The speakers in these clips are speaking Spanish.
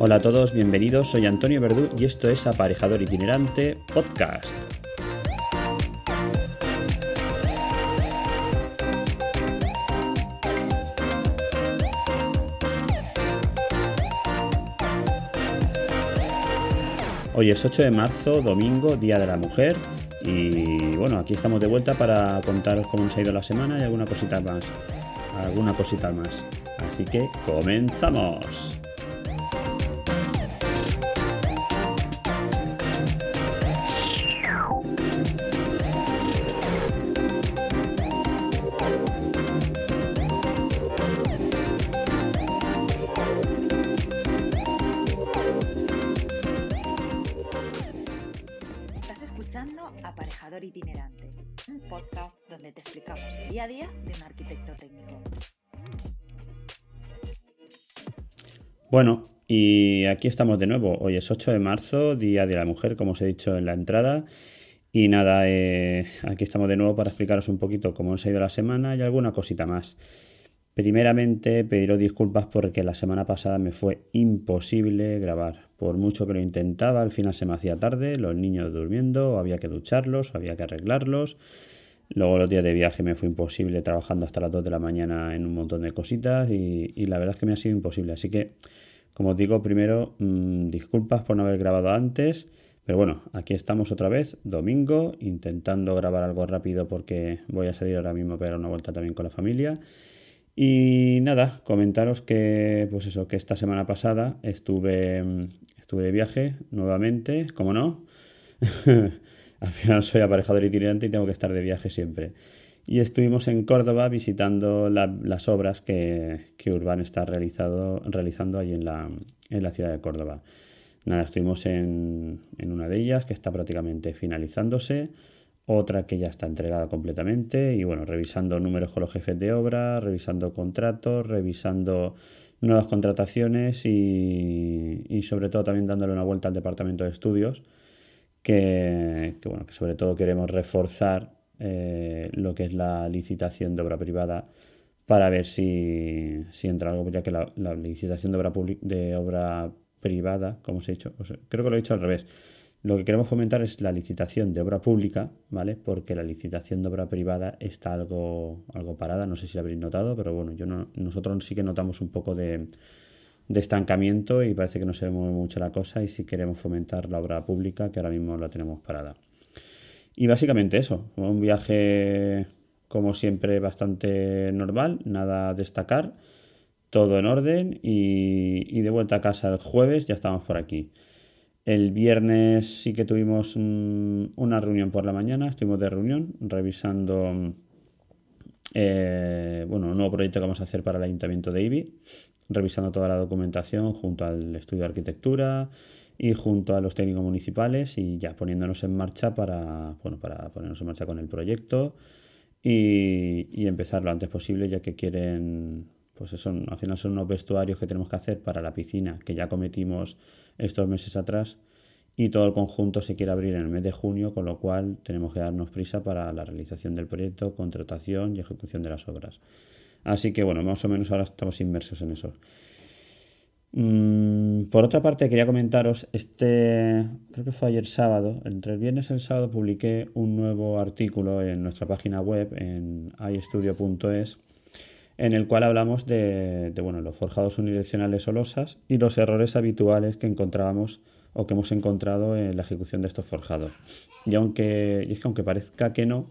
Hola a todos, bienvenidos. Soy Antonio Verdú y esto es Aparejador Itinerante Podcast. Hoy es 8 de marzo, domingo, Día de la Mujer. Y bueno, aquí estamos de vuelta para contaros cómo nos ha ido la semana y alguna cosita más. Alguna cosita más. Así que comenzamos. Día de técnico. Bueno, y aquí estamos de nuevo. Hoy es 8 de marzo, Día de la Mujer, como os he dicho en la entrada. Y nada, eh, aquí estamos de nuevo para explicaros un poquito cómo os ha ido la semana y alguna cosita más. Primeramente, pediros disculpas porque la semana pasada me fue imposible grabar. Por mucho que lo intentaba, al final se me hacía tarde, los niños durmiendo, había que ducharlos, había que arreglarlos. Luego los días de viaje me fue imposible trabajando hasta las 2 de la mañana en un montón de cositas y, la verdad es que me ha sido imposible. Así que, como os digo, primero mmm, disculpas por no haber grabado antes. Pero bueno, aquí estamos otra vez, domingo, intentando grabar algo rápido porque voy a salir ahora mismo a pegar una vuelta también con la familia. Y nada, comentaros que, pues eso, que esta semana pasada estuve, estuve de viaje nuevamente, como no. Al final soy aparejador itinerante y tengo que estar de viaje siempre. Y estuvimos en Córdoba visitando la, las obras que, que Urban está realizado, realizando ahí en la, en la ciudad de Córdoba. Nada, estuvimos en, en una de ellas que está prácticamente finalizándose otra que ya está entregada completamente y bueno, revisando números con los jefes de obra, revisando contratos, revisando nuevas contrataciones y, y sobre todo también dándole una vuelta al departamento de estudios que, bueno, que sobre todo queremos reforzar eh, lo que es la licitación de obra privada para ver si, si entra algo, ya que la, la licitación de obra, de obra privada, como os he dicho, creo que lo he dicho al revés, lo que queremos fomentar es la licitación de obra pública, ¿vale? Porque la licitación de obra privada está algo, algo parada, no sé si lo habréis notado, pero bueno, yo no, nosotros sí que notamos un poco de, de, estancamiento y parece que no se mueve mucho la cosa y sí queremos fomentar la obra pública, que ahora mismo la tenemos parada. Y básicamente eso, un viaje como siempre bastante normal, nada a destacar, todo en orden y, y de vuelta a casa el jueves ya estamos por aquí. El viernes sí que tuvimos una reunión por la mañana, estuvimos de reunión revisando eh, bueno, un nuevo proyecto que vamos a hacer para el Ayuntamiento de Ibi, revisando toda la documentación junto al estudio de arquitectura y junto a los técnicos municipales y ya poniéndonos en marcha para, bueno, para ponernos en marcha con el proyecto y, y empezar lo antes posible ya que quieren pues eso, al final son unos vestuarios que tenemos que hacer para la piscina que ya cometimos estos meses atrás y todo el conjunto se quiere abrir en el mes de junio, con lo cual tenemos que darnos prisa para la realización del proyecto, contratación y ejecución de las obras. Así que bueno, más o menos ahora estamos inmersos en eso. Mm, por otra parte, quería comentaros, este, creo que fue ayer sábado, entre el viernes y el sábado publiqué un nuevo artículo en nuestra página web, en istudio.es, en el cual hablamos de, de bueno, los forjados unidireccionales o losas y los errores habituales que encontrábamos o que hemos encontrado en la ejecución de estos forjados. Y aunque, y es que aunque parezca que no,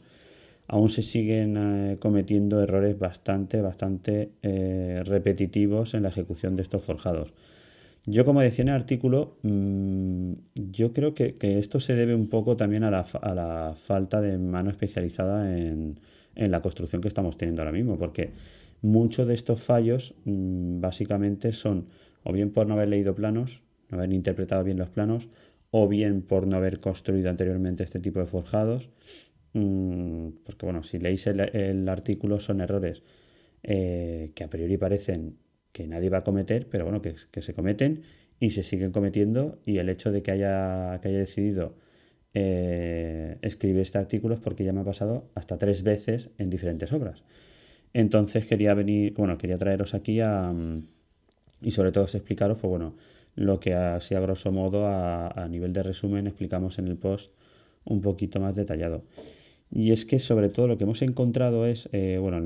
aún se siguen eh, cometiendo errores bastante, bastante eh, repetitivos en la ejecución de estos forjados. Yo, como decía en el artículo, mmm, yo creo que, que, esto se debe un poco también a la, a la falta de mano especializada en, en, la construcción que estamos teniendo ahora mismo, porque muchos de estos fallos mmm, básicamente son o bien por no haber leído planos, no haber interpretado bien los planos, o bien por no haber construido anteriormente este tipo de forjados, mmm, porque bueno, si leéis el, artículo son errores eh, que a priori parecen que nadie va a cometer, pero bueno, que, se cometen y se siguen cometiendo y el hecho de que haya, que haya decidido eh, escribir este artículo es porque ya me ha pasado hasta tres veces en diferentes obras. Entonces quería venir, bueno, quería traeros aquí a, y sobre todo explicaros, pues bueno, lo que así a grosso modo a, nivel de resumen explicamos en el post un poquito más detallado. Y es que sobre todo lo que hemos encontrado es, eh, bueno,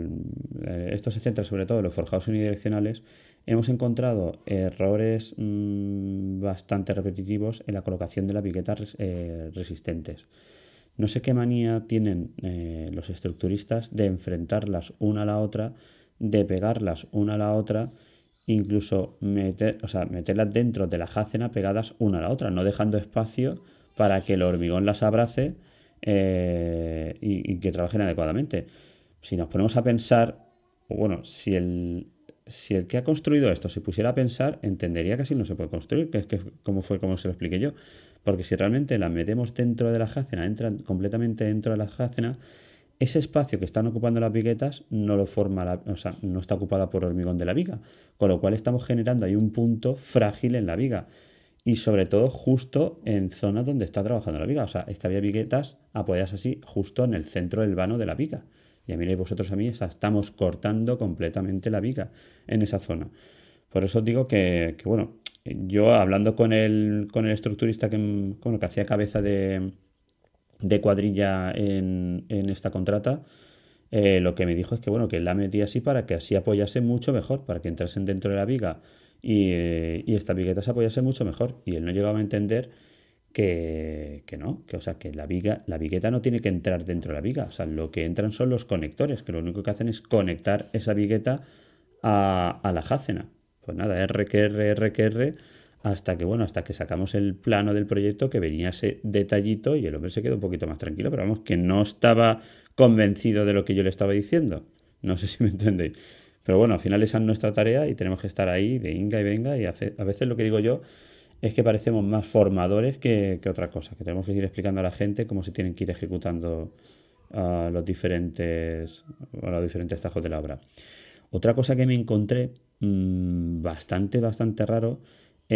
eh, esto se centra sobre todo en los forjados unidireccionales, hemos encontrado errores mm, bastante repetitivos en la colocación de las viguetas eh, resistentes. No sé qué manía tienen los estructuristas de enfrentarlas una a la otra, de pegarlas una a la otra, incluso meter, o sea, meterlas dentro de la jácena pegadas una a la otra, no dejando espacio para que el hormigón las abrace eh, y, que trabajen adecuadamente. Si nos ponemos a pensar, bueno, si el, si el que ha construido esto se pusiera a pensar, entendería que así no se puede construir, que es que como fue como se lo expliqué yo. Porque si realmente las metemos dentro de la jácena, entran completamente dentro de la jácena, ese espacio que están ocupando las viguetas no lo forma, la, o sea, no está ocupada por hormigón de la viga, con lo cual estamos generando ahí un punto frágil en la viga y sobre todo justo en zonas donde está trabajando la viga. O sea, es que había viguetas apoyadas así justo en el centro del vano de la viga. Y a mí y vosotros a mí, estamos cortando completamente la viga en esa zona. Por eso os digo que, bueno, yo hablando con el, con el estructurista que, que hacía cabeza de, de cuadrilla en, en esta contrata, eh, lo que me dijo es que bueno, que la metía así para que así apoyase mucho mejor, para que entrasen dentro de la viga y, esta vigueta se apoyase mucho mejor. Y él no llegaba a entender que, no, que o sea, que la viga, la vigueta no tiene que entrar dentro de la viga. O sea, lo que entran son los conectores, que lo único que hacen es conectar esa vigueta a, a la jácena. Pues nada, RQR, RQR, hasta que, bueno, hasta que sacamos el plano del proyecto que venía ese detallito y el hombre se quedó un poquito más tranquilo, pero vamos, que no estaba convencido de lo que yo le estaba diciendo. No sé si me entendéis. Pero bueno, al final esa es nuestra tarea y tenemos que estar ahí de y venga y a veces lo que digo yo es que parecemos más formadores que, otra cosa, que tenemos que ir explicando a la gente cómo se tienen que ir ejecutando los diferentes, los diferentes tajos de la obra. Otra cosa que me encontré mm, bastante, bastante raro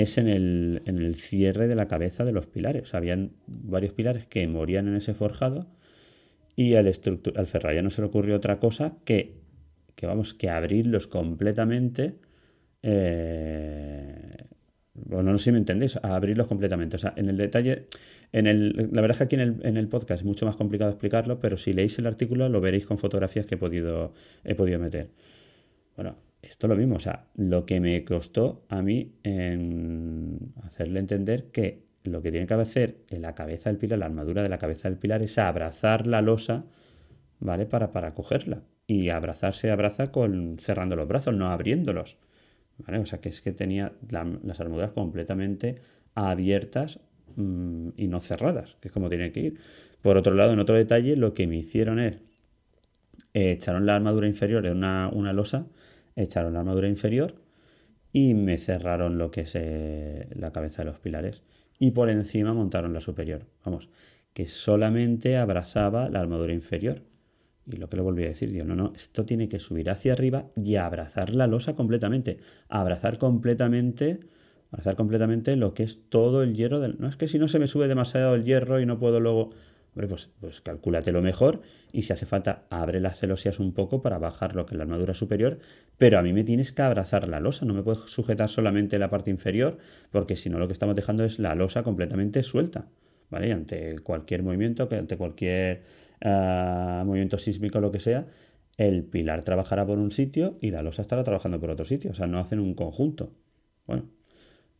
es en el, en el, cierre de la cabeza de los pilares. habían varios pilares que morían en ese forjado y al, al Ferrari no se le ocurrió otra cosa que que vamos, que abrirlos completamente. Eh, bueno, no sé si me entendéis, a abrirlos completamente. O sea, en el detalle, en el, la verdad es que aquí en el, en el, podcast es mucho más complicado explicarlo, pero si leéis el artículo lo veréis con fotografías que he podido, he podido meter. Bueno, esto es lo mismo, o sea, lo que me costó a mí en hacerle entender que lo que tiene que hacer en la cabeza del pilar, la armadura de la cabeza del pilar, es abrazar la losa, ¿vale? Para, para cogerla y abrazarse abraza con cerrando los brazos, no abriéndolos. ¿vale? O sea que es que tenía las armaduras completamente abiertas mm, y no cerradas, que es como tiene que ir. Por otro lado, en otro detalle, lo que me hicieron es eh, echaron la armadura inferior en una, una, losa, echaron la armadura inferior y me cerraron lo que es eh, la cabeza de los pilares. Y por encima montaron la superior. Vamos, que solamente abrazaba la armadura inferior y lo que le volví a decir, digo, no, no, esto tiene que subir hacia arriba y abrazar la losa completamente. Abrazar completamente, abrazar completamente lo que es todo el hierro del. No es que si no se me sube demasiado el hierro y no puedo luego. Hombre, pues, pues lo mejor y si hace falta, abre las celosías un poco para bajar lo que es la armadura superior, pero a mí me tienes que abrazar la losa, no me puedes sujetar solamente la parte inferior, porque si no lo que estamos dejando es la losa completamente suelta, ¿vale? ante cualquier movimiento, ante cualquier movimiento sísmico lo que sea, el pilar trabajará por un sitio y la losa estará trabajando por otro sitio. O sea, no hacen un conjunto. Bueno,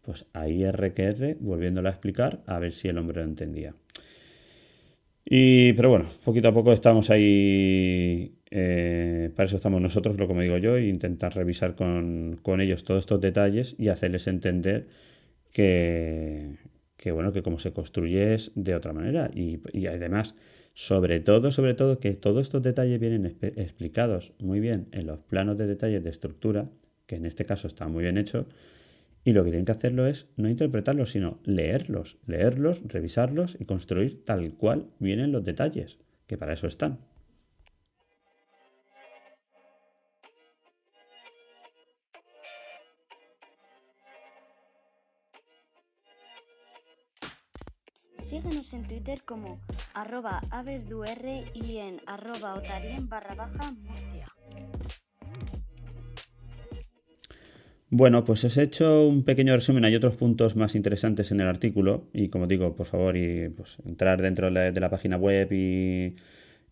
pues ahí RQR, volviéndolo a explicar, a ver si el hombre lo entendía. Y, pero bueno, poquito a poco estamos ahí, eh, para eso estamos nosotros, lo como digo yo, e intentar revisar con, ellos todos estos detalles y hacerles entender que, que, bueno, que como se construye es de otra manera. Y, y además, sobre todo, sobre todo, que todos estos detalles vienen explicados muy bien en los planos de detalles de estructura, que en este caso está muy bien hecho, y lo que tienen que hacerlo es no interpretarlos, sino leerlos, leerlos, revisarlos y construir tal cual vienen los detalles, que para eso están. Síguenos en Twitter como arroba y en arroba otarien barra baja Murcia. Bueno, pues os he hecho un pequeño resumen. Hay otros puntos más interesantes en el artículo. Y como digo, por favor, y, pues, entrar dentro de la página web y,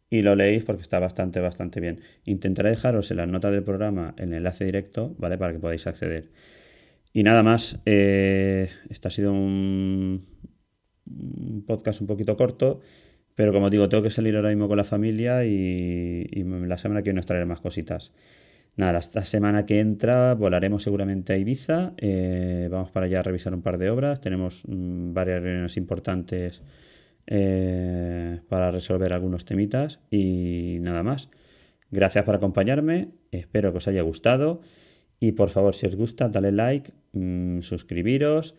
y lo leéis porque está bastante, bastante bien. Intentaré dejaros en las notas del programa el enlace directo, ¿vale? Para que podáis acceder. Y nada más, eh, este ha sido un, podcast un poquito corto, pero como digo, tengo que salir ahora mismo con la familia y, la semana que viene os traeré más cositas. Nada, esta semana que entra volaremos seguramente a Ibiza, eh, vamos para allá a revisar un par de obras, tenemos mm, varias reuniones importantes eh, para resolver algunos temitas y nada más. Gracias por acompañarme, espero que os haya gustado. Y por favor, si os gusta, dale like, mmm, suscribiros,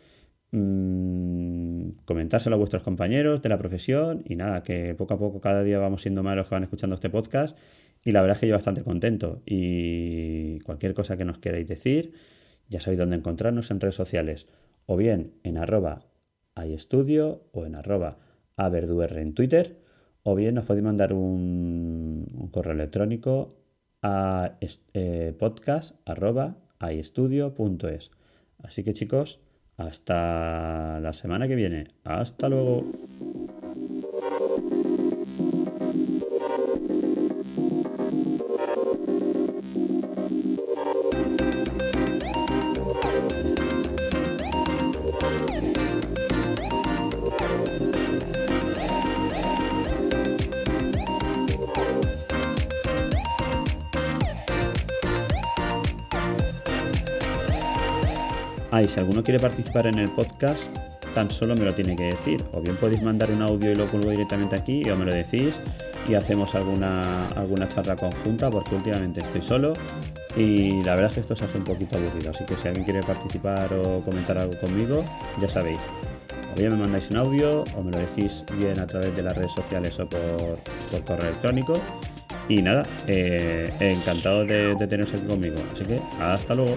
mmm, comentárselo a vuestros compañeros de la profesión y nada, que poco a poco cada día vamos siendo más los que van escuchando este podcast y la verdad es que yo bastante contento y cualquier cosa que nos queráis decir, ya sabéis dónde encontrarnos en redes sociales o bien en arroba estudio o en arroba averdur en Twitter o bien nos podéis mandar un, correo electrónico a eh. Así que chicos, hasta la semana que viene. Hasta luego. Ah, y si alguno quiere participar en el podcast, tan solo me lo tiene que decir. O bien podéis mandar un audio y lo cuelgo directamente aquí, o me lo decís y hacemos alguna, alguna charla conjunta, porque últimamente estoy solo y la verdad es que esto se hace un poquito aburrido. Así que si alguien quiere participar o comentar algo conmigo, ya sabéis. O bien me mandáis un audio o me lo decís bien a través de las redes sociales o por, correo electrónico. Y nada, eh, encantado de, de teneros aquí conmigo. Así que hasta luego.